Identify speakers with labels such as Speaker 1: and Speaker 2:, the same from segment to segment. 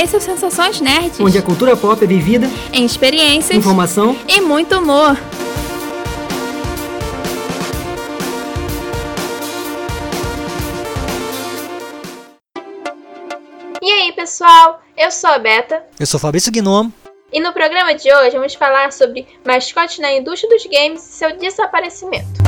Speaker 1: Esse é o Sensações Nerds.
Speaker 2: Onde a cultura pop é vivida
Speaker 1: em experiências,
Speaker 2: informação
Speaker 1: e muito humor.
Speaker 3: E aí, pessoal? Eu sou a Beta.
Speaker 4: Eu sou Fabrício Gnomo.
Speaker 3: E no programa de hoje vamos falar sobre mascotes na indústria dos games e seu desaparecimento.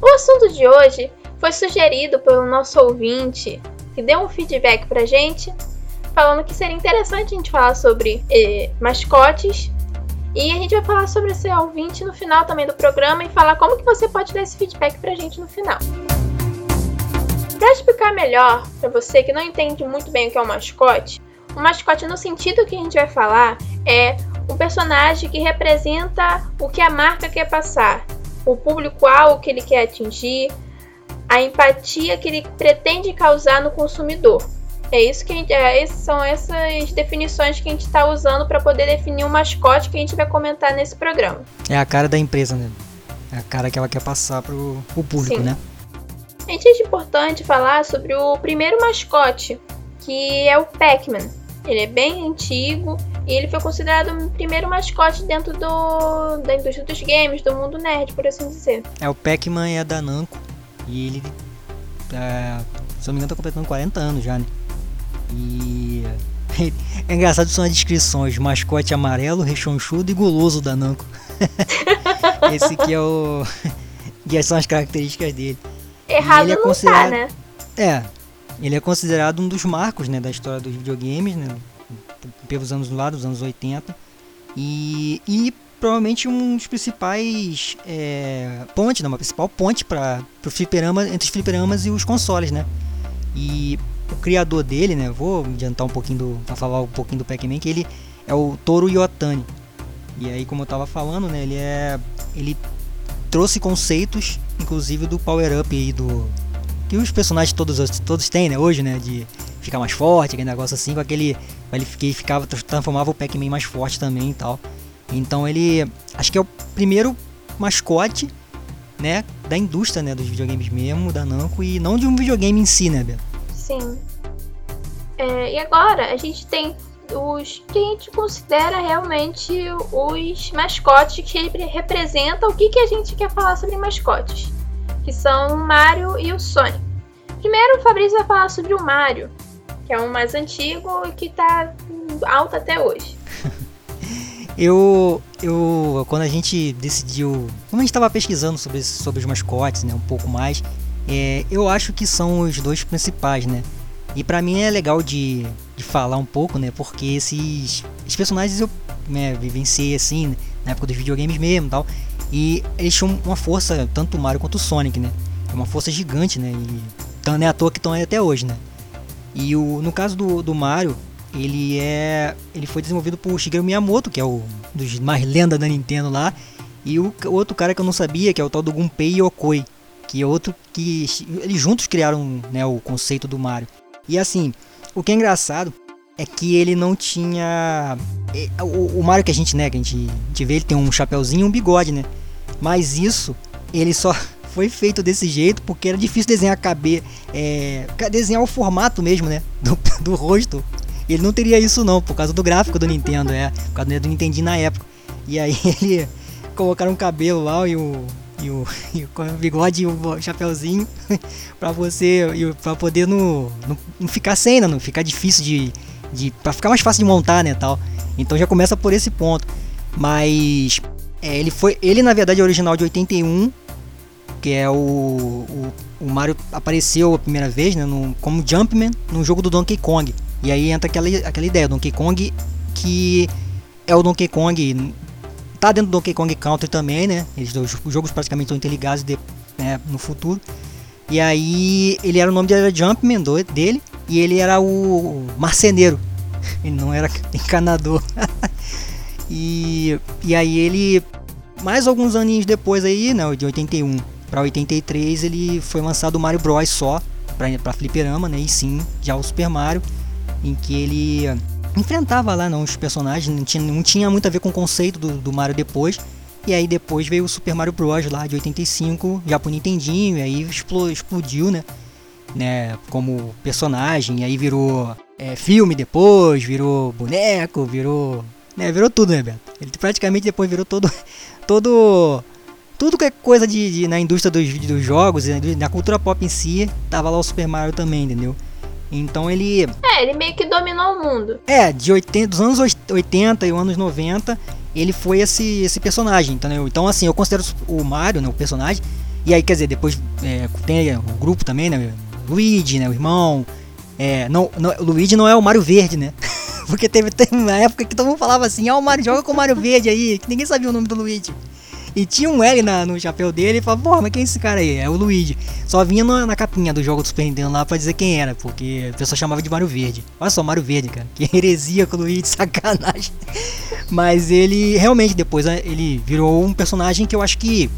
Speaker 3: O assunto de hoje foi sugerido pelo nosso ouvinte, que deu um feedback pra gente, falando que seria interessante a gente falar sobre eh, mascotes. E a gente vai falar sobre esse ouvinte no final também do programa e falar como que você pode dar esse feedback pra gente no final. Para explicar melhor para você que não entende muito bem o que é um mascote, um mascote no sentido que a gente vai falar é um personagem que representa o que a marca quer passar, o público-alvo que ele quer atingir, a empatia que ele pretende causar no consumidor. É isso que a gente, é, são essas definições que a gente está usando para poder definir o um mascote que a gente vai comentar nesse programa.
Speaker 4: É a cara da empresa, né? É a cara que ela quer passar para o público, Sim. né?
Speaker 3: A gente acha importante falar sobre o primeiro mascote, que é o Pac-Man. Ele é bem antigo e ele foi considerado o primeiro mascote dentro do, da indústria dos games, do mundo nerd, por assim dizer.
Speaker 4: É, o Pac-Man é da Namco e ele, é, se não me engano, tá completando 40 anos já, né? E é engraçado são as descrições: mascote amarelo, rechonchudo e guloso da Namco. Esse que é o. que são as características dele.
Speaker 3: Errado ele é considerado... Tá, né?
Speaker 4: É. Ele é considerado um dos marcos né, da história dos videogames, né? Pelos anos lá, dos anos 80. E, e provavelmente um dos principais é, ponte, né, uma principal ponte para o fliperama entre os fliperamas e os consoles, né? E o criador dele, né? Vou adiantar um pouquinho do, falar um pouquinho do Pac-Man, que ele é o Toru Yotani. E aí, como eu tava falando, né? Ele é, ele trouxe conceitos, inclusive do power up aí do que os personagens todos todos têm, né? Hoje, né? De ficar mais forte, aquele negócio assim, com aquele ele ficava transformava o Pac-Man mais forte também e tal. Então ele acho que é o primeiro mascote, né, da indústria, né, dos videogames mesmo, da Namco e não de um videogame em si, né, Bia?
Speaker 3: Sim. É, e agora a gente tem os que a gente considera realmente os mascotes que representam o que, que a gente quer falar sobre mascotes, que são o Mario e o Sonic. Primeiro o Fabrício vai falar sobre o Mario, que é o mais antigo e que está alto até hoje.
Speaker 4: Eu, eu, quando a gente decidiu, como a gente estava pesquisando sobre, sobre os mascotes, né, um pouco mais, é, eu acho que são os dois principais, né? E para mim é legal de, de falar um pouco, né? Porque esses, esses personagens eu né, vivenciei assim, na época dos videogames mesmo, tal. E eles tinham uma força, tanto o Mario quanto o Sonic, né? É uma força gigante, né? E não é à toa que estão aí até hoje, né? E o, no caso do, do Mario, ele é ele foi desenvolvido por Shigeru Miyamoto, que é o dos mais lenda da Nintendo lá, e o outro cara que eu não sabia, que é o tal do Gunpei Yokoi, que é outro que eles juntos criaram né, o conceito do Mario. E assim, o que é engraçado é que ele não tinha o, o Mario que a gente né, que a gente, a gente vê, ele tem um chapéuzinho e um bigode, né? Mas isso ele só foi feito desse jeito porque era difícil desenhar caber, é, desenhar o formato mesmo, né, do, do rosto ele não teria isso não, por causa do gráfico do Nintendo, é. Por causa do Nintendo na época. E aí ele colocaram um cabelo lá e o, e o, e o bigode e o chapéuzinho pra você. para poder no, no, não ficar sem, né? Não ficar difícil de. de pra ficar mais fácil de montar, né? Tal. Então já começa por esse ponto. Mas. É, ele foi. Ele na verdade é original de 81. Que é o, o, o Mario apareceu a primeira vez né, no, como Jumpman no jogo do Donkey Kong. E aí entra aquela, aquela ideia, Donkey Kong que é o Donkey Kong, tá dentro do Donkey Kong Country também, né? Eles, os jogos praticamente estão interligados de, né, no futuro. E aí ele era o nome era Jumpman do, dele e ele era o marceneiro. Ele não era encanador. e, e aí ele mais alguns aninhos depois aí, né, de 81 para 83, ele foi lançado o Mario Bros só para fliperama, né? E sim, já o Super Mario em que ele enfrentava lá não, os personagens, não tinha, não tinha muito a ver com o conceito do, do Mario depois. E aí depois veio o Super Mario Bros. lá de 85, já pro Nintendinho, e aí explodiu, né? né, como personagem, aí virou é, filme depois, virou boneco, virou, né, virou tudo, né, Beto? Ele praticamente depois virou todo, todo, tudo que é coisa de, de, na indústria dos, dos jogos, na cultura pop em si, tava lá o Super Mario também, entendeu? Então ele.
Speaker 3: É, ele meio que dominou o mundo.
Speaker 4: É, de 80, dos anos 80 e anos 90, ele foi esse, esse personagem, entendeu? Então, assim, eu considero o Mario, né, o personagem. E aí, quer dizer, depois é, tem o grupo também, né? Luigi, né? O irmão. É, não, não, Luigi não é o Mario Verde, né? Porque teve, teve uma época que todo mundo falava assim, ah, o Mario joga com o Mario Verde aí, que ninguém sabia o nome do Luigi. E tinha um L na, no chapéu dele e falava, porra, mas quem é esse cara aí? É o Luigi. Só vinha na, na capinha do jogo do Super Nintendo lá pra dizer quem era, porque a pessoa chamava de Mario Verde. Olha só, Mario Verde, cara. Que heresia com o Luigi, sacanagem. Mas ele realmente depois né, ele virou um personagem que eu acho que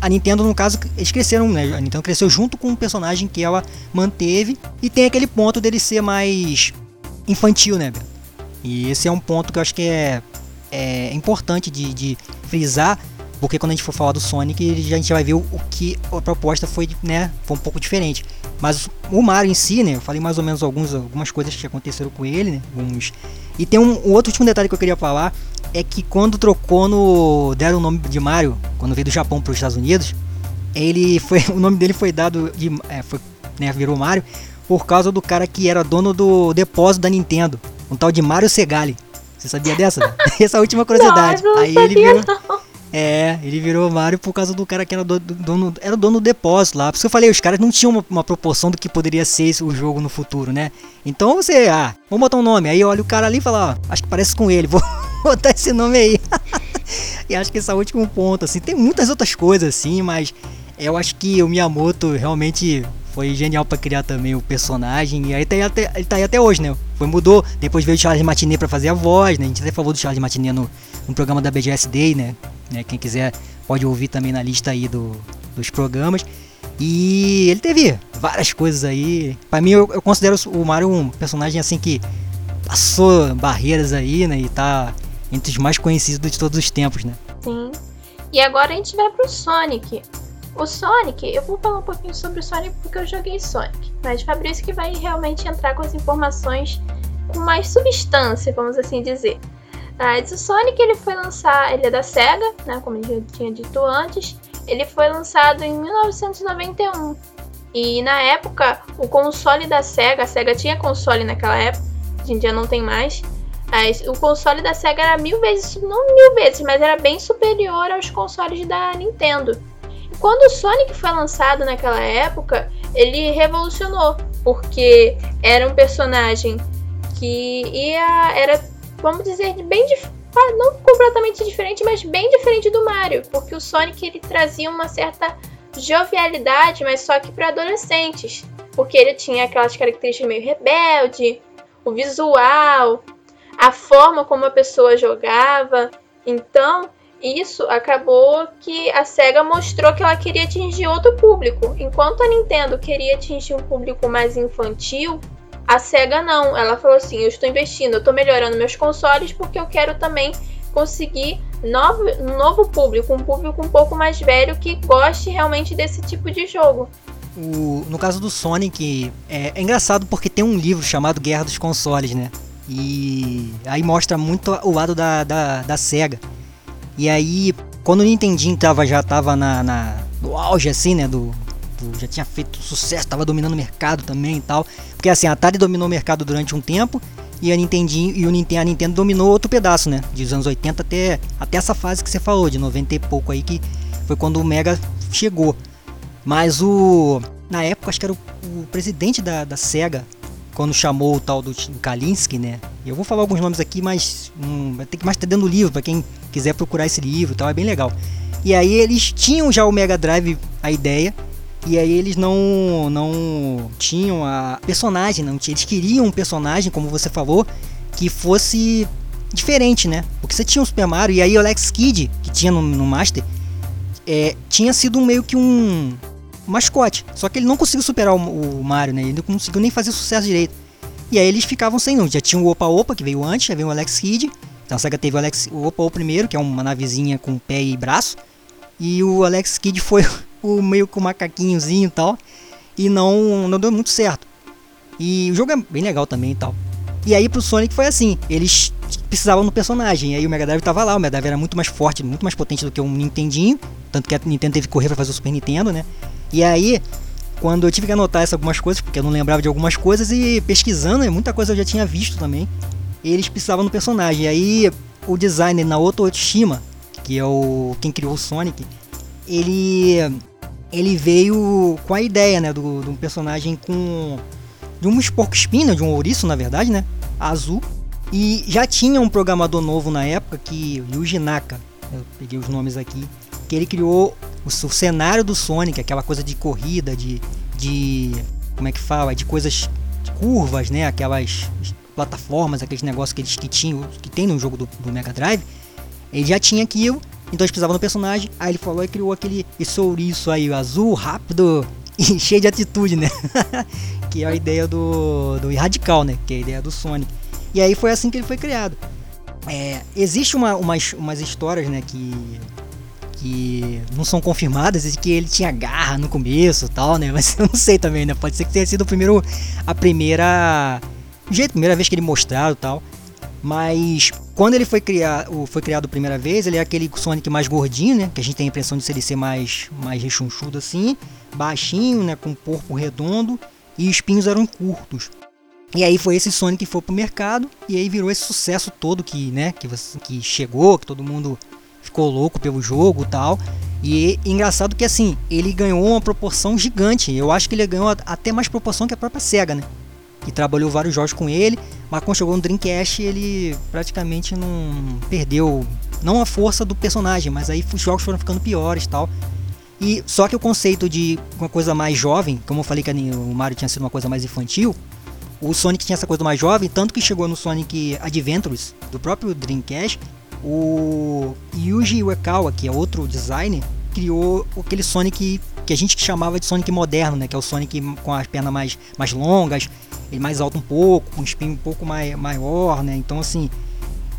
Speaker 4: a Nintendo, no caso, eles cresceram, né? A Nintendo cresceu junto com um personagem que ela manteve. E tem aquele ponto dele ser mais infantil, né, E esse é um ponto que eu acho que é, é importante de, de frisar porque quando a gente for falar do Sonic, a gente vai ver o, o que a proposta foi, né, foi um pouco diferente. Mas o Mario em si, né, eu falei mais ou menos alguns, algumas coisas que aconteceram com ele, né, alguns... E tem um, um outro último detalhe que eu queria falar, é que quando trocou no... deram o nome de Mario, quando veio do Japão para os Estados Unidos, ele foi, o nome dele foi dado, de, é, foi, né, virou Mario, por causa do cara que era dono do depósito da Nintendo, um tal de Mario Segali. Você sabia dessa? Essa é última curiosidade.
Speaker 3: Não,
Speaker 4: Aí ele virou, não. É, ele virou Mario por causa do cara que era do, dono, era dono do depósito lá. Por isso que eu falei, os caras não tinham uma, uma, proporção do que poderia ser o jogo no futuro, né? Então você, ah, vamos botar um nome. Aí olha o cara ali e fala, ó, acho que parece com ele, vou botar esse nome aí. e acho que esse é o último ponto, assim. Tem muitas outras coisas, assim, mas eu acho que o Miyamoto realmente foi genial para criar também o personagem. E aí tá aí até, ele tá aí até hoje, né? Foi, mudou, depois veio o Charles Martinet para fazer a voz, né? A gente até falou do Charles Martinet no, no programa da BGS Day, né? né? Quem quiser pode ouvir também na lista aí do, dos programas. E ele teve várias coisas aí. Para mim, eu, eu, considero o Mario um personagem assim que passou barreiras aí, né? E tá entre os mais conhecidos de todos os tempos, né?
Speaker 3: Sim. E agora a gente vai pro Sonic. O Sonic, eu vou falar um pouquinho sobre o Sonic porque eu joguei Sonic. Mas Fabrício que vai realmente entrar com as informações com mais substância, vamos assim dizer. Mas o Sonic ele foi lançado, ele é da Sega, né, como eu já tinha dito antes. Ele foi lançado em 1991. E na época, o console da Sega, a Sega tinha console naquela época, hoje em dia não tem mais. Mas o console da Sega era mil vezes, não mil vezes, mas era bem superior aos consoles da Nintendo. E quando o Sonic foi lançado naquela época, ele revolucionou, porque era um personagem que ia, era vamos dizer, bem não completamente diferente, mas bem diferente do Mario, porque o Sonic ele trazia uma certa jovialidade, mas só que para adolescentes, porque ele tinha aquelas características meio rebelde, o visual, a forma como a pessoa jogava. Então, isso acabou que a SEGA mostrou que ela queria atingir outro público. Enquanto a Nintendo queria atingir um público mais infantil, a SEGA não, ela falou assim: eu estou investindo, eu estou melhorando meus consoles porque eu quero também conseguir novo, um novo público, um público um pouco mais velho que goste realmente desse tipo de jogo.
Speaker 4: O, no caso do Sonic, é, é engraçado porque tem um livro chamado Guerra dos Consoles, né? E aí mostra muito o lado da, da, da SEGA. E aí, quando o Nintendinho tava, já tava na, na, no auge, assim, né? Do, já tinha feito sucesso, estava dominando o mercado também e tal. Porque assim, a Atari dominou o mercado durante um tempo e a Nintendinho e o Nintendo, a Nintendo dominou outro pedaço, né? Dos anos 80 até, até essa fase que você falou, de 90 e pouco aí, que foi quando o Mega chegou. Mas o. Na época, acho que era o, o presidente da, da SEGA, quando chamou o tal do, Kalinski, né? Eu vou falar alguns nomes aqui, mas hum, ter que mais ter dentro do livro, para quem quiser procurar esse livro tal, é bem legal. E aí eles tinham já o Mega Drive, a ideia, e aí eles não não tinham a personagem, não eles queriam um personagem, como você falou, que fosse diferente, né? Porque você tinha o Super Mario e aí o Alex Kidd, que tinha no, no Master, é, tinha sido meio que um mascote. Só que ele não conseguiu superar o, o, Mario, né? Ele não conseguiu nem fazer sucesso direito. E aí eles ficavam sem não. Já tinha o Opa Opa, que veio antes, já veio o Alex Kidd. Então a SEGA teve o, Alex, o Opa primeiro, que é uma navezinha com pé e braço. E o Alex Kidd foi o meio com macaquinhozinho e tal. e não, não deu muito certo. E o jogo é bem legal também e tal. E aí pro Sonic foi assim, eles precisavam do personagem, e aí o Mega Drive tava lá, o Mega Drive era muito mais forte, muito mais potente do que um Nintendinho, tanto que a Nintendo teve que correr para fazer o Super Nintendo, né? E aí, quando eu tive que anotar essas algumas coisas, porque eu não lembrava de algumas coisas, e pesquisando, né, muita coisa eu já tinha visto também, eles precisavam do personagem. E aí o designer Naoto Otsushima, que é o quem criou o Sonic, ele ele veio com a ideia, né, do, de um personagem com de um porco espinho, de um ouriço, na verdade, né, azul. E já tinha um programador novo na época que Yuji Naka, eu peguei os nomes aqui, que ele criou o, o cenário do Sonic, aquela coisa de corrida, de de como é que fala, de coisas de curvas, né, aquelas plataformas, aqueles negócios que eles que tinham, que tem no jogo do, do Mega Drive. Ele já tinha aquilo, então eles precisavam do personagem. Aí ele falou e criou aquele esse ouriço aí, azul, rápido e cheio de atitude, né? que é a ideia do, do Radical, né? Que é a ideia do Sonic. E aí foi assim que ele foi criado. É, existe uma, umas, umas histórias, né, que que não são confirmadas e que ele tinha garra no começo tal, né? Mas eu não sei também, né? Pode ser que tenha sido o primeiro, a primeira jeito, primeira vez que ele mostrado tal. Mas quando ele foi criado, foi criado a primeira vez, ele é aquele Sonic mais gordinho, né? Que a gente tem a impressão de ele ser mais, mais rechonchudo assim, baixinho, né? Com corpo redondo e espinhos eram curtos. E aí foi esse Sonic que foi pro mercado e aí virou esse sucesso todo que, né? Que, que chegou, que todo mundo ficou louco pelo jogo tal. E engraçado que assim, ele ganhou uma proporção gigante. Eu acho que ele ganhou até mais proporção que a própria SEGA, né? Que trabalhou vários jogos com ele, mas quando chegou no Dreamcast ele praticamente não perdeu, não a força do personagem, mas aí os jogos foram ficando piores tal. E só que o conceito de uma coisa mais jovem, como eu falei que o Mario tinha sido uma coisa mais infantil, o Sonic tinha essa coisa mais jovem, tanto que chegou no Sonic Adventures do próprio Dreamcast, o Yuji Uekawa, que é outro designer, criou aquele Sonic que a gente chamava de Sonic moderno, né? Que é o Sonic com as pernas mais, mais longas, ele mais alto um pouco, com um espinho um pouco mais, maior, né? Então assim,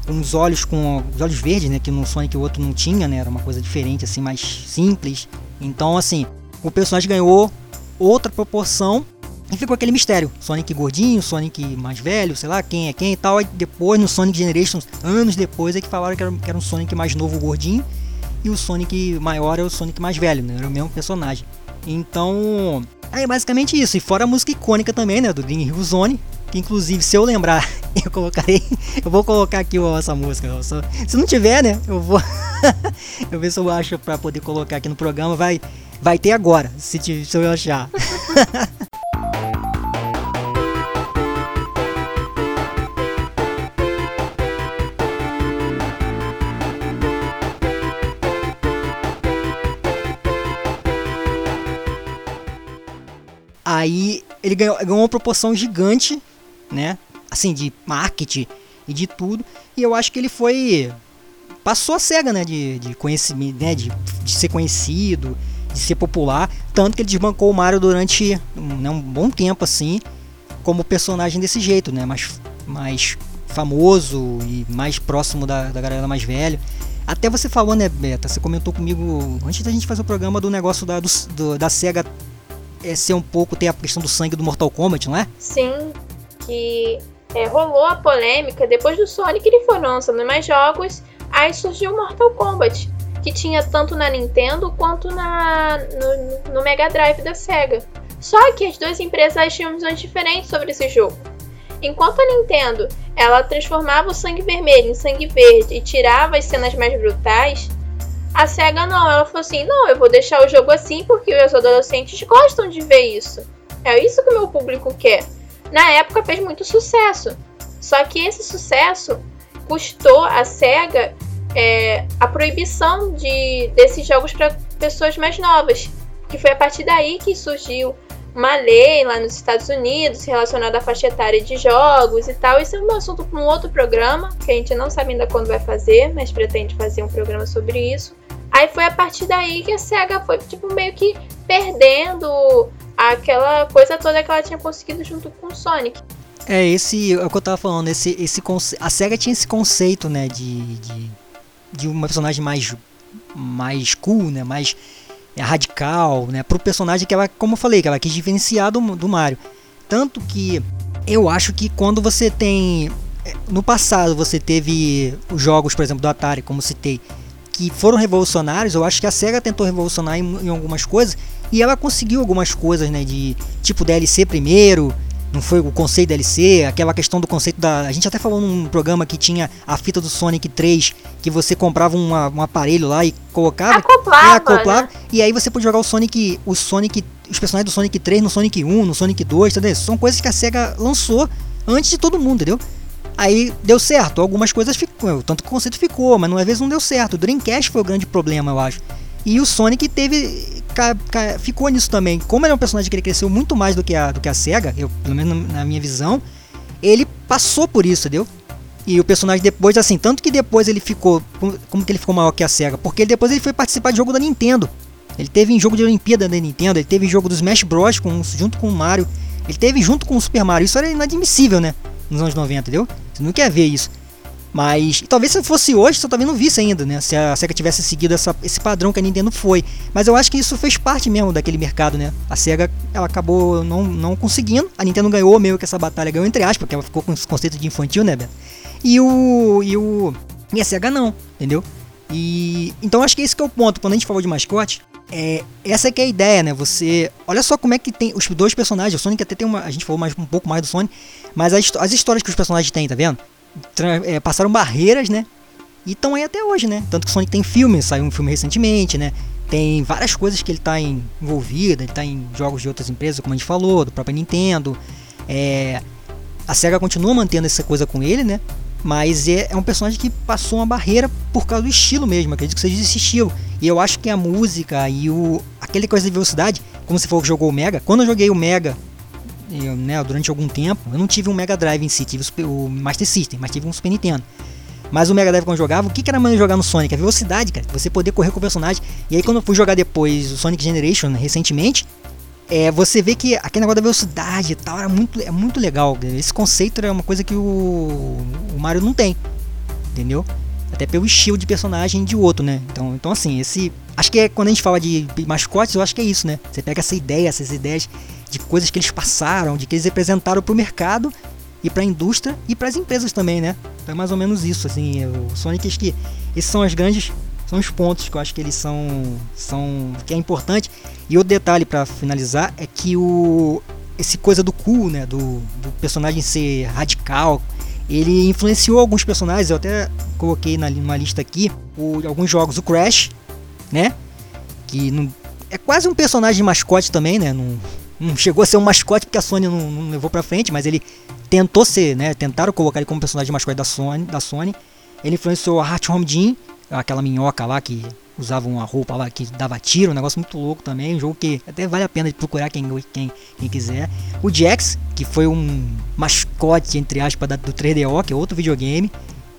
Speaker 4: os olhos com os olhos verdes, né? Que no Sonic o outro não tinha, né? Era uma coisa diferente, assim, mais simples. Então assim, o personagem ganhou outra proporção e ficou aquele mistério. Sonic gordinho, Sonic mais velho, sei lá quem é quem e tal. Aí depois no Sonic Generations, anos depois, é que falaram que era, que era um Sonic mais novo gordinho. E o Sonic maior é o Sonic mais velho, né? Era o mesmo personagem. Então, é basicamente isso. E fora a música icônica também, né? Do Hill Zone. Que inclusive, se eu lembrar, eu colocarei. Eu vou colocar aqui ó, essa música. se não tiver, né? Eu vou. eu ver se eu acho pra poder colocar aqui no programa. Vai, vai ter agora, se, se eu achar. Aí ele ganhou, ganhou uma proporção gigante, né? Assim, de marketing e de tudo. E eu acho que ele foi. Passou a cega, né? De, de conhecimento, né? De, de ser conhecido, de ser popular. Tanto que ele desbancou o Mario durante né, um bom tempo, assim. Como personagem desse jeito, né? Mais, mais famoso e mais próximo da, da galera mais velha. Até você falou, né, Beta? Você comentou comigo antes da gente fazer o programa do negócio da, do, da SEGA é ser um pouco, tem a questão do sangue do Mortal Kombat, não é?
Speaker 3: Sim, que é, rolou a polêmica depois do Sonic ele foi lançando mais jogos, aí surgiu o Mortal Kombat, que tinha tanto na Nintendo quanto na, no, no Mega Drive da Sega. Só que as duas empresas tinham visões diferentes sobre esse jogo. Enquanto a Nintendo ela transformava o sangue vermelho em sangue verde e tirava as cenas mais brutais, a SEGA não, ela falou assim: não, eu vou deixar o jogo assim porque os adolescentes gostam de ver isso. É isso que o meu público quer. Na época fez muito sucesso. Só que esse sucesso custou a SEGA é, a proibição de, desses jogos para pessoas mais novas. Que foi a partir daí que surgiu uma lei lá nos Estados Unidos relacionada à faixa etária de jogos e tal. Isso é um assunto para um outro programa, que a gente não sabe ainda quando vai fazer, mas pretende fazer um programa sobre isso. Aí foi a partir daí que a SEGA foi, tipo, meio que perdendo aquela coisa toda que ela tinha conseguido junto com o Sonic.
Speaker 4: É, esse é o que eu tava falando, esse, esse a SEGA tinha esse conceito, né, de, de, de uma personagem mais, mais cool, né, mais radical, né? Pro personagem que ela, como eu falei, que ela quis diferenciar do, do Mario. Tanto que eu acho que quando você tem. É, no passado você teve os jogos, por exemplo, do Atari, como citei, que foram revolucionários, eu acho que a SEGA tentou revolucionar em, em algumas coisas e ela conseguiu algumas coisas, né? De tipo DLC primeiro, não foi o conceito DLC, aquela questão do conceito da. A gente até falou num programa que tinha a fita do Sonic 3, que você comprava uma, um aparelho lá e colocava.
Speaker 3: Acoplava.
Speaker 4: É, acoplava né? E aí você podia jogar o Sonic. O Sonic. Os personagens do Sonic 3 no Sonic 1, no Sonic 2, entendeu? São coisas que a SEGA lançou antes de todo mundo, entendeu? Aí deu certo, algumas coisas ficou, tanto que o conceito ficou, mas às vezes não deu certo. O Dreamcast foi o grande problema, eu acho. E o Sonic teve ca, ca, ficou nisso também. Como ele é um personagem que ele cresceu muito mais do que a, do que a SEGA, eu, pelo menos na minha visão, ele passou por isso, entendeu? E o personagem depois, assim, tanto que depois ele ficou. Como que ele ficou maior que a SEGA? Porque ele, depois ele foi participar de jogo da Nintendo. Ele teve em jogo de Olimpíada da Nintendo, ele teve em jogo do Smash Bros. Com, junto com o Mario. Ele teve junto com o Super Mario. Isso era inadmissível, né? Nos anos 90, entendeu? Você não quer ver isso. Mas talvez se fosse hoje, você talvez não visse ainda, né? Se a SEGA tivesse seguido essa, esse padrão que a Nintendo foi. Mas eu acho que isso fez parte mesmo daquele mercado, né? A SEGA ela acabou não, não conseguindo. A Nintendo ganhou meio que essa batalha, ganhou entre aspas, porque ela ficou com esse conceito de infantil, né, Beto? E o. E o. E a SEGA não, entendeu? E. Então acho que esse que é o ponto. Quando a gente falou de mascote, é, essa é que é a ideia, né? Você. Olha só como é que tem os dois personagens. O Sonic até tem uma. A gente falou mais, um pouco mais do Sonic. Mas as, as histórias que os personagens têm, tá vendo? é, passaram barreiras, né? E estão aí até hoje, né? Tanto que o Sonic tem filme, saiu um filme recentemente, né? Tem várias coisas que ele está envolvido, ele está em jogos de outras empresas, como a gente falou, do próprio Nintendo. É, a SEGA continua mantendo essa coisa com ele, né? Mas é, é, um personagem que passou uma barreira por causa do estilo mesmo, acredito que seja esse estilo. E eu acho que a música e o aquele coisa de velocidade, como se for que jogou o Mega, quando eu joguei o Mega eu, né, durante algum tempo, eu não tive um Mega Drive em si, tive o Master System, mas tive um Super Nintendo. Mas o Mega Drive quando eu jogava, o que, que era maneiro jogar no Sonic? A velocidade, cara. Você poder correr com o personagem. E aí quando eu fui jogar depois o Sonic Generation recentemente, é, você vê que aquele negócio da velocidade e tal era muito, é muito legal. Esse conceito é uma coisa que o, o Mario não tem. Entendeu? Até pelo estilo de personagem de outro, né? Então, então assim, esse. Acho que é quando a gente fala de mascotes, eu acho que é isso, né? Você pega essa ideia, essas ideias de coisas que eles passaram, de que eles representaram para o mercado e para a indústria e para as empresas também, né? Então é mais ou menos isso, assim, o Sonic acho que esses são as grandes são os pontos que eu acho que eles são são que é importante. E o detalhe para finalizar é que o esse coisa do cool, né, do, do personagem ser radical, ele influenciou alguns personagens, eu até coloquei na numa lista aqui, o, alguns jogos, o Crash, né? Que não, é quase um personagem mascote também, né? Não, não chegou a ser um mascote porque a Sony não, não levou pra frente, mas ele tentou ser, né? Tentaram colocar ele como personagem mascote da Sony. Da Sony. Ele influenciou a Heart Home Jean, aquela minhoca lá que usava uma roupa lá que dava tiro, um negócio muito louco também, um jogo que até vale a pena de procurar quem, quem, quem quiser. O Jax, que foi um mascote, entre aspas, do 3DO, que é outro videogame.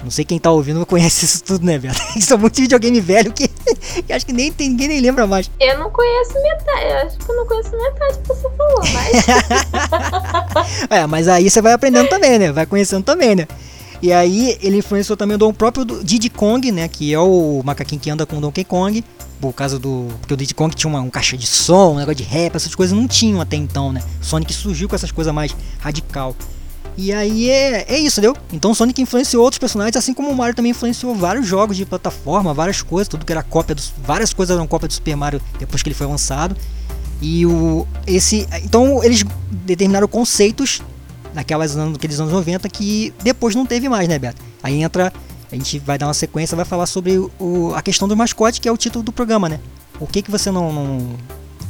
Speaker 4: Não sei quem tá ouvindo conhece isso tudo, né, velho? Isso é muito videogame velho que, que acho que nem tem, ninguém nem lembra mais.
Speaker 3: Eu não conheço metade, eu acho que eu não conheço metade que você falou,
Speaker 4: mas. é, mas aí você vai aprendendo também, né? Vai conhecendo também, né? E aí ele influenciou também o próprio Diddy Kong, né? Que é o macaquinho que anda com o Donkey Kong. Por causa do. Porque o Diddy Kong tinha uma, um caixa de som, um negócio de rap, essas coisas não tinham até então, né? Sonic surgiu com essas coisas mais radical. E aí é, é isso, entendeu? Então Sonic influenciou outros personagens, assim como o Mario também influenciou vários jogos de plataforma, várias coisas, tudo que era cópia dos. Várias coisas eram cópia do Super Mario depois que ele foi lançado. E o. Esse. Então eles determinaram conceitos naquelas anos, anos 90 que depois não teve mais, né, Beto? Aí entra. A gente vai dar uma sequência, vai falar sobre o, a questão do mascote, que é o título do programa, né? O que que você não, não,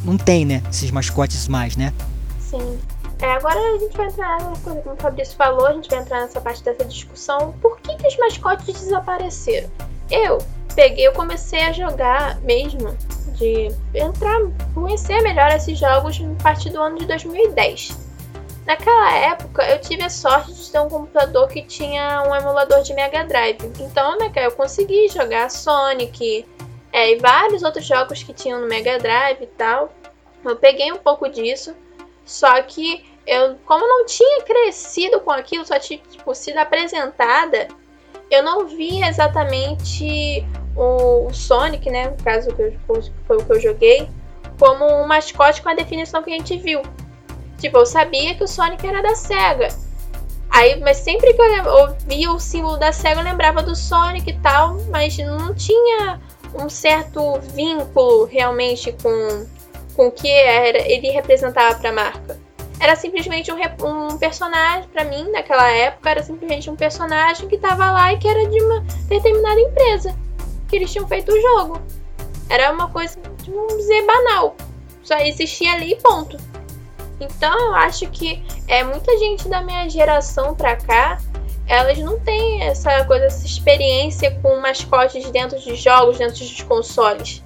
Speaker 4: não tem, né? Esses mascotes mais, né?
Speaker 3: Sim. É, agora a gente vai entrar, como o Fabrício falou, a gente vai entrar nessa parte dessa discussão. Por que, que os mascotes desapareceram? Eu peguei, eu comecei a jogar mesmo, de entrar, conhecer melhor esses jogos a partir do ano de 2010. Naquela época, eu tive a sorte de ter um computador que tinha um emulador de Mega Drive. Então, né, eu consegui jogar Sonic é, e vários outros jogos que tinham no Mega Drive e tal. Eu peguei um pouco disso, só que eu, como não tinha crescido com aquilo, só tinha tipo, sido apresentada, eu não vi exatamente o, o Sonic, né? No caso que eu, foi o que eu joguei. como um mascote com a definição que a gente viu. Tipo, eu sabia que o Sonic era da SEGA. Aí, mas sempre que eu ouvia o símbolo da SEGA, eu lembrava do Sonic e tal, mas não tinha um certo vínculo realmente com, com o que era, ele representava para a marca. Era simplesmente um, um personagem, para mim, naquela época, era simplesmente um personagem que tava lá e que era de uma determinada empresa. Que eles tinham feito o jogo. Era uma coisa, vamos dizer, banal. Só existia ali e ponto. Então eu acho que é muita gente da minha geração pra cá, elas não têm essa coisa, essa experiência com mascotes dentro de jogos, dentro dos consoles.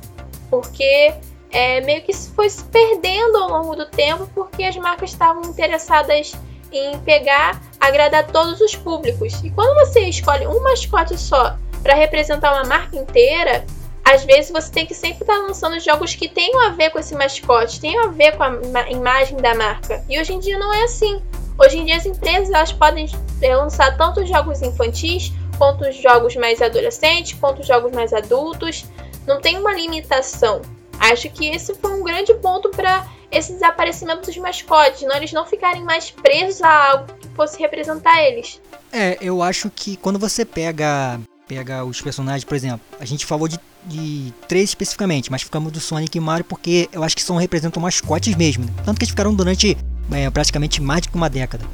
Speaker 3: Porque é, meio que foi se perdendo ao longo do tempo porque as marcas estavam interessadas em pegar, agradar todos os públicos. E quando você escolhe um mascote só para representar uma marca inteira, às vezes você tem que sempre estar tá lançando jogos que tenham a ver com esse mascote, tenham a ver com a imagem da marca. E hoje em dia não é assim. Hoje em dia as empresas elas podem é, lançar tanto jogos infantis, quanto jogos mais adolescentes, quanto jogos mais adultos. Não tem uma limitação. Acho que esse foi um grande ponto para esse desaparecimento dos mascotes, não eles não ficarem mais presos a algo que fosse representar eles.
Speaker 4: É, eu acho que quando você pega pega os personagens, por exemplo, a gente falou de, de três especificamente, mas ficamos do Sonic e Mario porque eu acho que são representam mascotes mesmo, né? tanto que eles ficaram durante é, praticamente mais de uma década.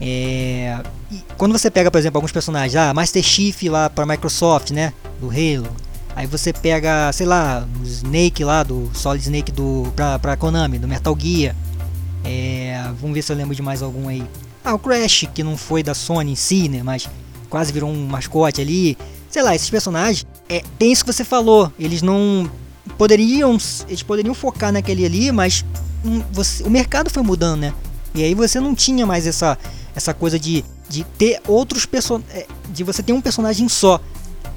Speaker 4: É, quando você pega, por exemplo, alguns personagens, ah, Master Chief lá para Microsoft, né, do Halo, aí você pega, sei lá, o Snake lá do Solid Snake do pra, pra Konami, do Metal Gear. É, vamos ver se eu lembro de mais algum aí. Ah, o Crash, que não foi da Sony em si, né, mas quase virou um mascote ali. Sei lá, esses personagens, é, tem isso que você falou, eles não poderiam, eles poderiam focar naquele ali, mas um, você, o mercado foi mudando, né? E aí você não tinha mais essa essa coisa de, de ter outros personagens, é, de você ter um personagem só.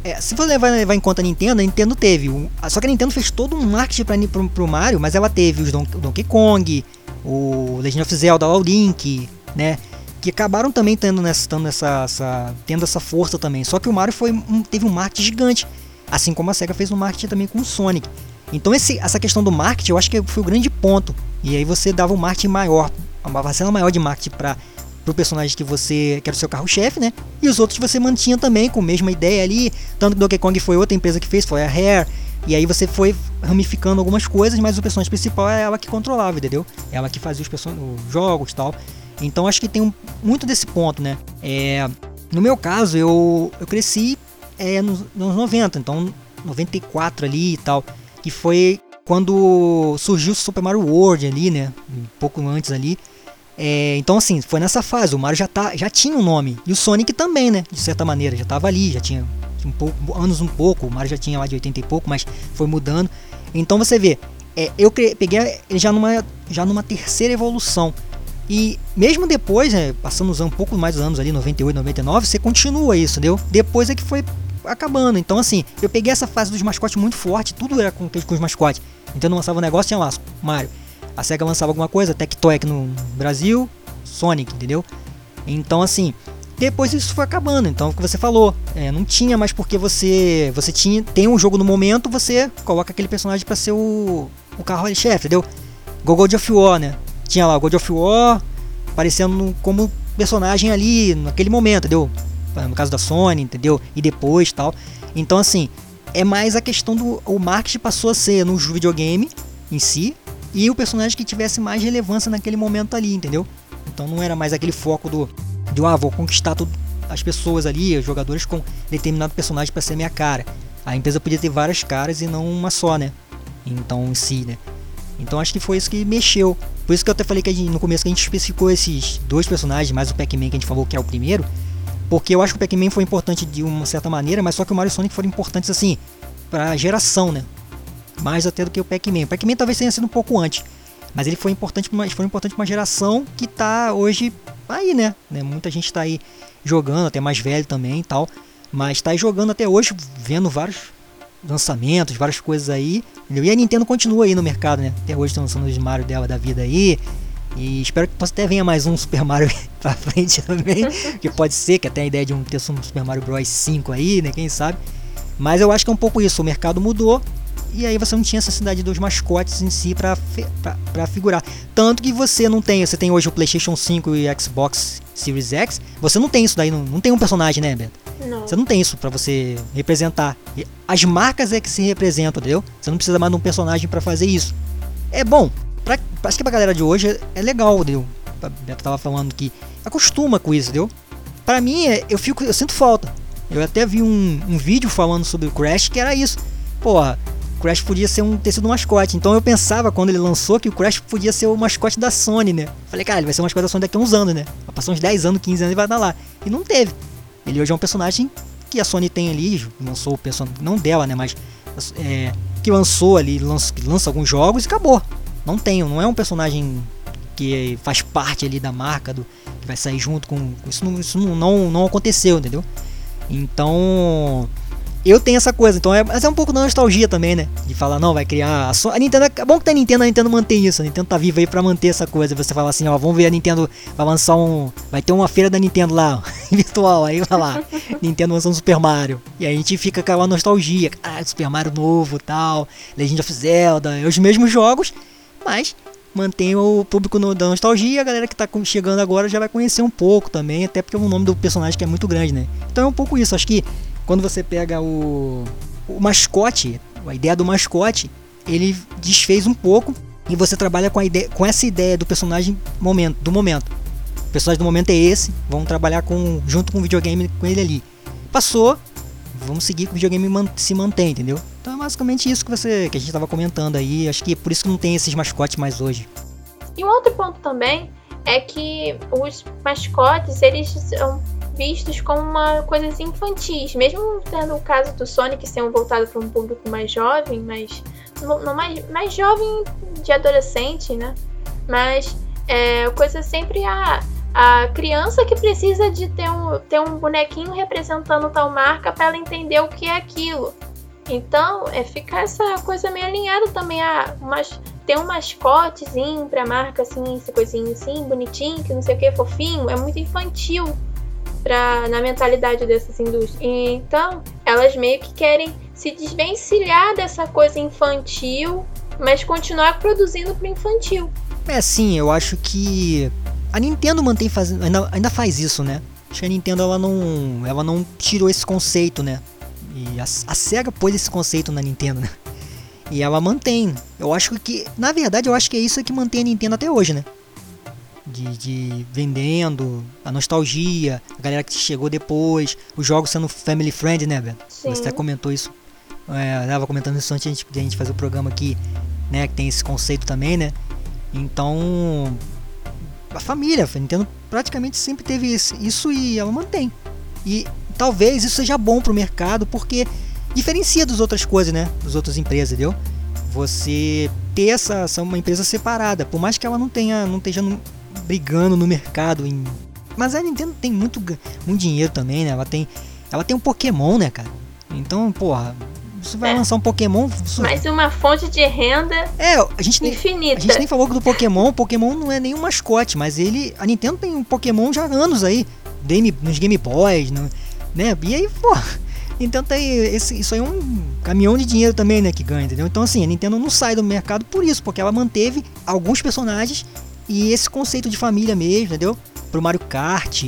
Speaker 4: É, se você levar, levar em conta a Nintendo, a Nintendo teve. Um, só que a Nintendo fez todo um marketing para pro, pro Mario, mas ela teve os Don, o Donkey Kong, o Legend of Zelda, o Link, né? Que acabaram também tendo nessa, tendo essa, essa, tendo essa força também. Só que o Mario foi teve um marketing gigante, assim como a Sega fez um marketing também com o Sonic. Então esse, essa questão do marketing eu acho que foi o grande ponto. E aí você dava um marketing maior, uma parcela maior de marketing para o personagem que você que era o seu carro-chefe, né? E os outros você mantinha também com a mesma ideia ali. Tanto que Donkey Kong foi outra empresa que fez, foi a Rare. E aí você foi ramificando algumas coisas, mas o personagem principal é ela que controlava, entendeu? Ela que fazia os, os jogos e tal. Então acho que tem um, muito desse ponto, né? É, no meu caso, eu, eu cresci é, nos, nos 90, então 94 ali e tal, que foi quando surgiu o Super Mario World ali, né? Um pouco antes ali. É, então assim, foi nessa fase, o Mario já, tá, já tinha um nome. E o Sonic também, né? De certa maneira, já estava ali, já tinha um pouco, anos um pouco, o Mario já tinha lá de 80 e pouco, mas foi mudando. Então você vê, é, eu peguei ele já numa, já numa terceira evolução. E mesmo depois, né, passando um pouco mais dos anos ali, 98, 99, você continua isso, entendeu? Depois é que foi acabando. Então, assim, eu peguei essa fase dos mascotes muito forte, tudo era com, com os mascotes. Então, eu lançava um negócio, tinha lá, Mario. A SEGA lançava alguma coisa, Tectoy aqui no Brasil, Sonic, entendeu? Então, assim, depois isso foi acabando. Então, o que você falou, é, não tinha mais porque você você tinha tem um jogo no momento, você coloca aquele personagem para ser o, o carro-chefe, entendeu? Google of War, né? Tinha lá God of War aparecendo como personagem ali naquele momento, entendeu? No caso da Sony, entendeu? E depois tal. Então assim, é mais a questão do o marketing passou a ser no videogame em si e o personagem que tivesse mais relevância naquele momento ali, entendeu? Então não era mais aquele foco do de ah, vou conquistar tudo, as pessoas ali, os jogadores com determinado personagem para ser minha cara. A empresa podia ter várias caras e não uma só, né? Então em si, né? Então acho que foi isso que mexeu. Por isso que eu até falei que gente, no começo que a gente especificou esses dois personagens, mais o Pac-Man que a gente falou que é o primeiro. Porque eu acho que o Pac-Man foi importante de uma certa maneira, mas só que o Mario e o Sonic foram importantes assim, pra geração, né? Mais até do que o Pac-Man. O Pac-Man talvez tenha sido um pouco antes. Mas ele foi importante, mas foi importante pra uma geração que tá hoje aí, né? né? Muita gente tá aí jogando, até mais velho também e tal. Mas tá aí jogando até hoje, vendo vários lançamentos, várias coisas aí. Entendeu? E a Nintendo continua aí no mercado, né? Até hoje estão lançando os Mario dela da vida aí. E espero que possa até venha mais um Super Mario pra frente também. que pode ser, que até a ideia de um ter um Super Mario Bros 5 aí, né? Quem sabe. Mas eu acho que é um pouco isso. O mercado mudou. e aí você não tinha essa necessidade dos mascotes em si pra, pra figurar. Tanto que você não tem, você tem hoje o PlayStation 5 e Xbox Series X, você não tem isso daí, não, não tem um personagem, né, Beto? Você não tem isso para você representar. As marcas é que se representam, entendeu? Você não precisa mais de um personagem para fazer isso. É bom. Pra, acho que pra galera de hoje é, é legal, entendeu? O Beto tava falando que acostuma com isso, entendeu? Pra mim, é, eu fico, eu sinto falta. Eu até vi um, um vídeo falando sobre o Crash que era isso. Porra, Crash podia ser um, ter sido um mascote. Então eu pensava quando ele lançou que o Crash podia ser o mascote da Sony, né? Falei, cara, ele vai ser o mascote da Sony daqui a uns anos, né? Vai passar uns 10 anos, 15 anos e vai estar lá. E não teve. Ele hoje é um personagem que a Sony tem ali, lançou o personagem, não dela, né? Mas é, que lançou ali, lança, lança alguns jogos e acabou. Não tem, não é um personagem que faz parte ali da marca, do, que vai sair junto com. Isso não, isso não, não, não aconteceu, entendeu? Então. Eu tenho essa coisa, então é, mas é um pouco da nostalgia também, né? De falar, não, vai criar. A, so a Nintendo. É bom que tem a Nintendo, a Nintendo mantém isso. A Nintendo tá viva aí pra manter essa coisa. Você fala assim, ó, vamos ver a Nintendo. Vai lançar um. Vai ter uma feira da Nintendo lá, virtual. Aí vai lá. Nintendo lançando Super Mario. E aí a gente fica com a nostalgia. Ah, Super Mario novo tal. Legend of Zelda. Os mesmos jogos, mas mantém o público no, da nostalgia. A galera que tá chegando agora já vai conhecer um pouco também. Até porque o nome do personagem que é muito grande, né? Então é um pouco isso. Acho que quando você pega o, o mascote, a ideia do mascote, ele desfez um pouco e você trabalha com, a ideia, com essa ideia do personagem momento, do momento. O personagem do momento é esse, vamos trabalhar com, junto com o videogame com ele ali. Passou, vamos seguir que o videogame se mantém, entendeu? Então é basicamente isso que você que a gente estava comentando aí. Acho que é por isso que não tem esses mascotes mais hoje.
Speaker 3: E um outro ponto também é que os mascotes eles são vistos como uma coisas infantis, mesmo tendo o caso do Sonic sendo voltado para um público mais jovem, mas não mais, mais jovem de adolescente, né? Mas é coisa sempre a a criança que precisa de ter um, ter um bonequinho representando tal marca para ela entender o que é aquilo. Então, é ficar essa coisa meio alinhada também a umas, ter um mascotezinho pra marca, assim, essa coisinha assim, bonitinho, que não sei o que, fofinho, é muito infantil pra, na mentalidade dessas indústrias. Então, elas meio que querem se desvencilhar dessa coisa infantil, mas continuar produzindo pro infantil.
Speaker 4: É sim, eu acho que a Nintendo mantém fazendo, ainda, ainda faz isso, né? Acho que a Nintendo ela não, ela não tirou esse conceito, né? E a, a Sega pôs esse conceito na Nintendo, né? E ela mantém. Eu acho que, na verdade, eu acho que é isso que mantém a Nintendo até hoje, né? De, de, vendendo, a nostalgia, a galera que chegou depois, os jogos sendo family friend, né, velho? Você até comentou isso. É, eu tava comentando isso antes de a gente, de a gente fazer o programa aqui, né? Que tem esse conceito também, né? Então, a família, a Nintendo praticamente sempre teve isso e ela mantém. E talvez isso seja bom pro mercado, porque diferencia das outras coisas, né? Das outras empresas, entendeu? Você ter essa, essa uma empresa separada, por mais que ela não tenha, não esteja brigando no mercado em mas a Nintendo tem muito, muito dinheiro também, né? Ela tem, ela tem um Pokémon, né, cara? Então, porra, você vai é. lançar um Pokémon. Isso...
Speaker 3: Mais uma fonte de renda
Speaker 4: é, a gente
Speaker 3: infinita.
Speaker 4: Nem, a gente nem falou do Pokémon. O Pokémon não é nenhum mascote, mas ele. A Nintendo tem um Pokémon já há anos aí. Game, nos Game Boys, no, né? E aí, porra. Nintendo tem. Esse, isso aí é um caminhão de dinheiro também, né? Que ganha, entendeu? Então, assim, a Nintendo não sai do mercado por isso, porque ela manteve alguns personagens e esse conceito de família mesmo, entendeu? Pro Mario Kart,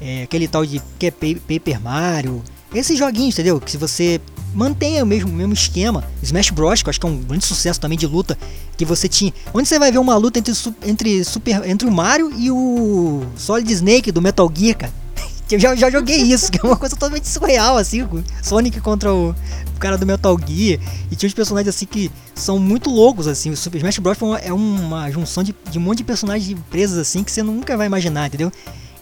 Speaker 4: é, aquele tal de que é Paper Mario, esses joguinhos, entendeu? Que se você mantenha o mesmo, mesmo esquema, Smash Bros, que eu acho que é um grande sucesso também de luta, que você tinha. Onde você vai ver uma luta entre, entre, super, entre o Mario e o Solid Snake do Metal Gear, cara? Eu já, já joguei isso, que é uma coisa totalmente surreal, assim, Sonic contra o, cara do Metal Gear. E tinha uns personagens assim que são muito loucos, assim. O Super Smash Bros. é uma junção de, de um monte de personagens de empresas assim que você nunca vai imaginar, entendeu?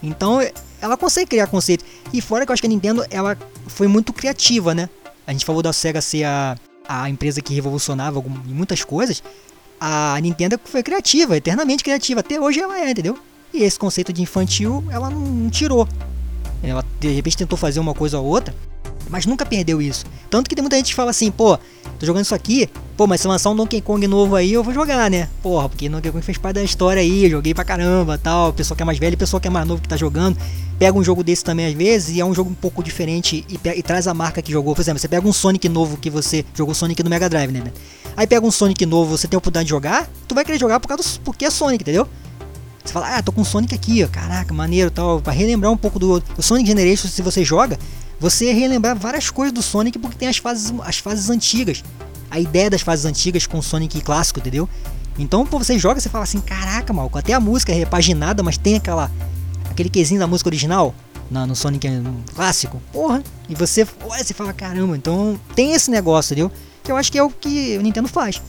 Speaker 4: Então ela consegue criar conceito. E fora que eu acho que a Nintendo ela foi muito criativa, né? A gente falou da SEGA ser a, a empresa que revolucionava muitas coisas. A Nintendo foi criativa, eternamente criativa. Até hoje ela é, entendeu? E esse conceito de infantil ela não tirou. Ela de repente tentou fazer uma coisa ou outra, mas nunca perdeu isso. Tanto que tem muita gente que fala assim, pô, tô jogando isso aqui, Pô, mas se lançar um Donkey Kong novo aí, eu vou jogar, né? Porra, porque Donkey Kong fez parte da história aí, joguei pra caramba tal. Pessoa que é mais velha pessoa que é mais novo que tá jogando. Pega um jogo desse também às vezes e é um jogo um pouco diferente e, e traz a marca que jogou. Por exemplo, você pega um Sonic novo que você jogou Sonic no Mega Drive, né? Aí pega um Sonic novo, você tem a oportunidade de jogar, tu vai querer jogar por causa do, porque é Sonic, entendeu? Você fala, ah, tô com o Sonic aqui, ó, caraca, maneiro tal. Pra relembrar um pouco do, do Sonic Generation, se você joga, você relembrar várias coisas do Sonic porque tem as fases, as fases antigas a ideia das fases antigas com o Sonic clássico, entendeu? Então, pô, você joga você fala assim, caraca, mal, até a música é repaginada, mas tem aquela aquele quesinho da música original na, no Sonic clássico, porra. E você, você fala, caramba, então tem esse negócio, entendeu? Que eu acho que é o que o Nintendo faz.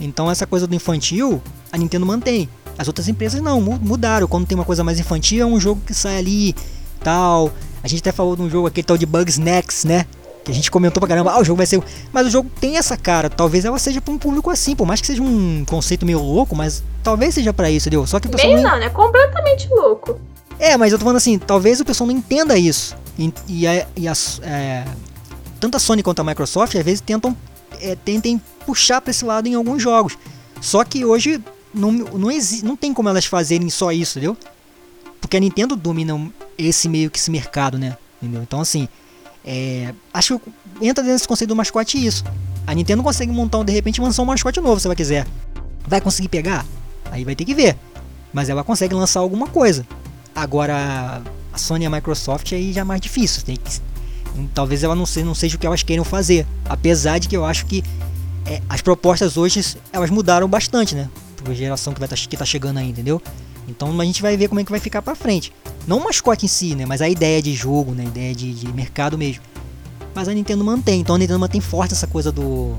Speaker 4: Então essa coisa do infantil, a Nintendo mantém. As outras empresas não, mudaram. Quando tem uma coisa mais infantil, é um jogo que sai ali, tal. A gente até falou de um jogo aquele tal de Bugs Next, né? Que a gente comentou pra caramba, ah, o jogo vai ser. Mas o jogo tem essa cara, talvez ela seja pra um público assim, por mais que seja um conceito meio louco, mas talvez seja para isso, entendeu?
Speaker 3: Só que o pessoal. Meio não, né? Completamente louco.
Speaker 4: É, mas eu tô falando assim, talvez o pessoal não entenda isso. E, e, a, e a, é, tanto a Sony quanto a Microsoft às vezes tentam é, tentem puxar para esse lado em alguns jogos. Só que hoje não, não, não tem como elas fazerem só isso, entendeu? Porque a Nintendo domina esse meio que esse mercado, né? Entendeu? Então assim, é, acho que entra nesse conceito do mascote isso. A Nintendo consegue montar, de repente, lançar um mascote novo se ela quiser. Vai conseguir pegar? Aí vai ter que ver. Mas ela consegue lançar alguma coisa. Agora, a Sony e a Microsoft aí já é mais difícil. Tem que, talvez ela não seja, não seja o que elas queiram fazer. Apesar de que eu acho que é, as propostas hoje elas mudaram bastante, né? Por geração que vai tá, que tá chegando aí, entendeu? Então a gente vai ver como é que vai ficar para frente. Não o mascote em si, né? Mas a ideia de jogo, né? A ideia de, de mercado mesmo. Mas a Nintendo mantém. Então a Nintendo mantém forte essa coisa do.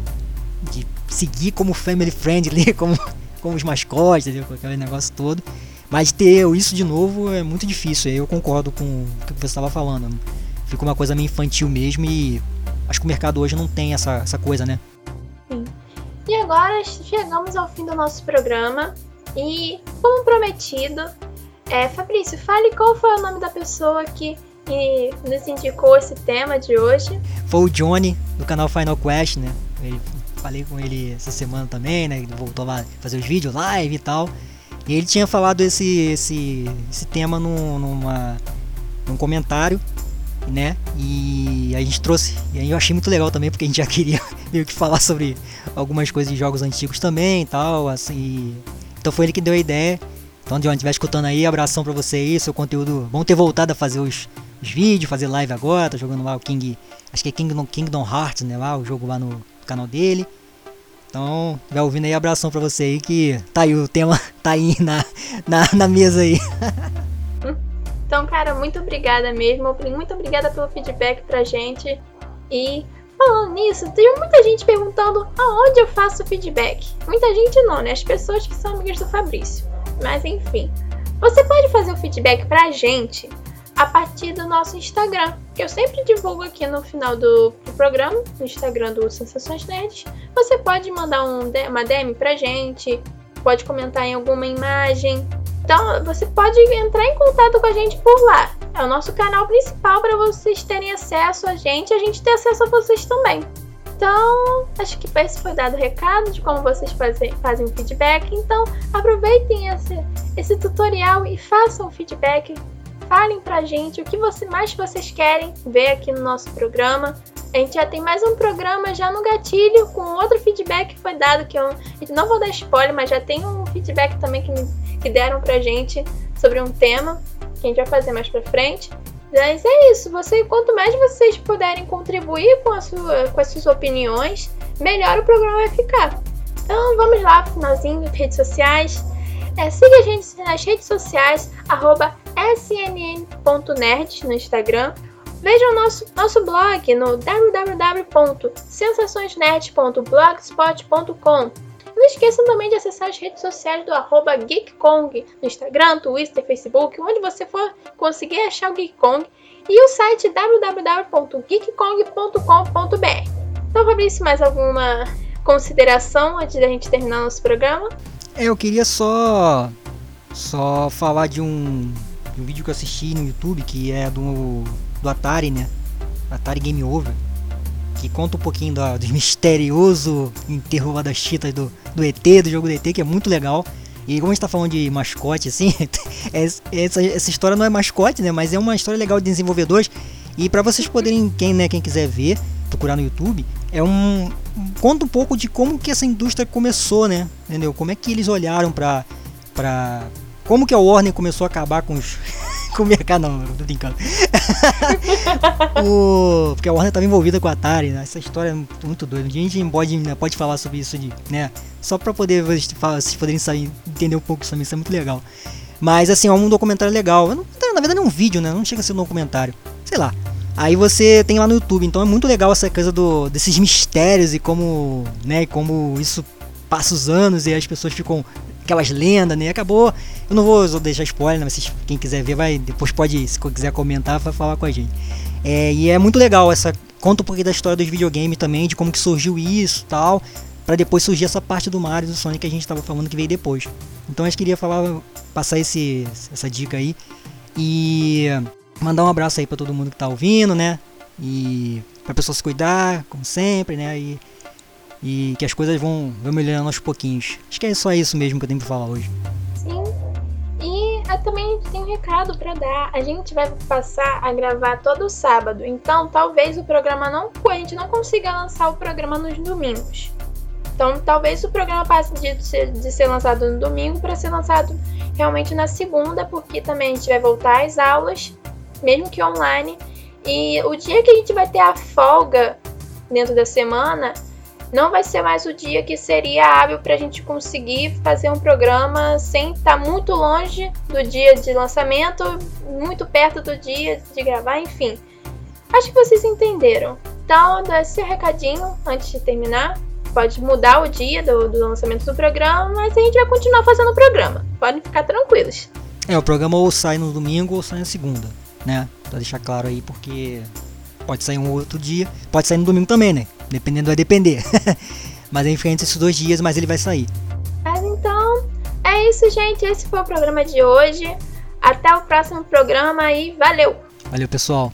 Speaker 4: De seguir como family friendly, como, como os mascotes, entendeu? Com aquele negócio todo. Mas ter isso de novo é muito difícil. Eu concordo com o que você estava falando. Fica uma coisa meio infantil mesmo e acho que o mercado hoje não tem essa, essa coisa, né?
Speaker 3: Agora chegamos ao fim do nosso programa. E, como prometido, é, Fabrício, fale qual foi o nome da pessoa que nos indicou esse tema de hoje.
Speaker 4: Foi o Johnny, do canal Final Quest, né? Ele, falei com ele essa semana também, né? Ele voltou lá fazer os vídeos live e tal. E ele tinha falado esse, esse, esse tema num, numa, num comentário, né? E a gente trouxe. E aí eu achei muito legal também, porque a gente já queria meio que falar sobre algumas coisas de jogos antigos também e tal. Assim, então foi ele que deu a ideia. Então, de onde estiver escutando aí, abração pra você aí, seu conteúdo. Bom ter voltado a fazer os, os vídeos, fazer live agora, tá jogando lá o King. Acho que é Kingdom, Kingdom Hearts, né? Lá, o jogo lá no canal dele. Então, vai ouvindo aí, abração pra você aí que tá aí, o tema tá aí na, na, na mesa aí.
Speaker 3: Então, cara, muito obrigada mesmo. Muito obrigada pelo feedback pra gente. E Falando nisso, tem muita gente perguntando aonde eu faço feedback. Muita gente não, né? As pessoas que são amigas do Fabrício. Mas enfim, você pode fazer o feedback pra gente a partir do nosso Instagram, que eu sempre divulgo aqui no final do, do programa, no Instagram do Sensações Nerds. Você pode mandar um, uma DM pra gente, pode comentar em alguma imagem. Então, você pode entrar em contato com a gente por lá. É o nosso canal principal para vocês terem acesso a gente e a gente ter acesso a vocês também. Então, acho que esse foi dado o recado de como vocês fazem, fazem feedback. Então, aproveitem esse, esse tutorial e façam feedback. Falem pra gente o que você, mais vocês querem ver aqui no nosso programa. A gente já tem mais um programa já no gatilho com outro feedback que foi dado que eu não vou dar spoiler, mas já tem um feedback também que, me, que deram pra gente sobre um tema que a gente vai fazer mais pra frente. Mas é isso, você, quanto mais vocês puderem contribuir com, a sua, com as suas opiniões, melhor o programa vai ficar. Então vamos lá, finalzinho, redes sociais. É, siga a gente nas redes sociais, arroba snn.nerd no Instagram. Veja o nosso, nosso blog no www.sensaçõesnerd.blogspot.com não esqueçam também de acessar as redes sociais do arroba GeekKong no Instagram, Twitter, Facebook, onde você for conseguir achar o GeekKong e o site www.geekkong.com.br. Então, Fabrício, mais alguma consideração antes da gente terminar nosso programa?
Speaker 4: É, eu queria só só falar de um, de um vídeo que eu assisti no YouTube que é do, do Atari, né? Atari Game Over que conta um pouquinho do, do misterioso enterro das chitas do, do ET, do jogo do ET, que é muito legal. E como a gente tá falando de mascote, assim, essa, essa história não é mascote, né? Mas é uma história legal de desenvolvedores. E para vocês poderem, quem, né, quem quiser ver, procurar no YouTube, é um. Conta um pouco de como que essa indústria começou, né? Entendeu? Como é que eles olharam pra. pra como que a Warner começou a acabar com os. com o mercado, não, tô brincando. o, porque a Warner estava envolvida com a Atari, né? essa história é muito doida. A gente pode, né, pode falar sobre isso, de, né? Só para poder vocês poderem sair, entender um pouco sobre isso, é muito legal. Mas assim, é um documentário legal. Não, na verdade é um vídeo, né? Não chega a ser um documentário. Sei lá. Aí você tem lá no YouTube, então é muito legal essa coisa do, desses mistérios e como, né, como isso passa os anos e as pessoas ficam aquelas lendas, né? Acabou. Eu não vou deixar spoiler, né? mas quem quiser ver, vai depois pode, se quiser comentar, vai falar com a gente. É, e é muito legal essa conta um pouquinho da história dos videogames também, de como que surgiu isso, tal, para depois surgir essa parte do Mario e do Sonic que a gente estava falando que veio depois. Então eu queria falar, passar esse, essa dica aí e mandar um abraço aí para todo mundo que tá ouvindo, né? E para pessoa se cuidar, como sempre, né? E e que as coisas vão, vão melhorando aos pouquinhos. Acho que é só isso mesmo que eu tenho pra falar hoje.
Speaker 3: Sim. E ah, também tem um recado para dar. A gente vai passar a gravar todo sábado, então talvez o programa não. A gente não consiga lançar o programa nos domingos. Então talvez o programa passe de ser, de ser lançado no domingo para ser lançado realmente na segunda, porque também a gente vai voltar às aulas, mesmo que online. E o dia que a gente vai ter a folga dentro da semana não vai ser mais o dia que seria hábil para a gente conseguir fazer um programa sem estar tá muito longe do dia de lançamento, muito perto do dia de gravar, enfim. Acho que vocês entenderam. Então, dá esse recadinho antes de terminar. Pode mudar o dia do, do lançamento do programa, mas a gente vai continuar fazendo o programa. Podem ficar tranquilos.
Speaker 4: É, o programa ou sai no domingo ou sai na segunda, né? Pra deixar claro aí, porque pode sair um outro dia, pode sair no domingo também, né? Dependendo, vai depender. mas enfim, entre esses dois dias, mas ele vai sair.
Speaker 3: Mas então, é isso, gente. Esse foi o programa de hoje. Até o próximo programa e valeu!
Speaker 4: Valeu, pessoal!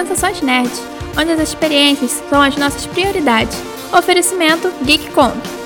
Speaker 1: Sensações Nerd, onde as experiências são as nossas prioridades. Oferecimento GeekCon.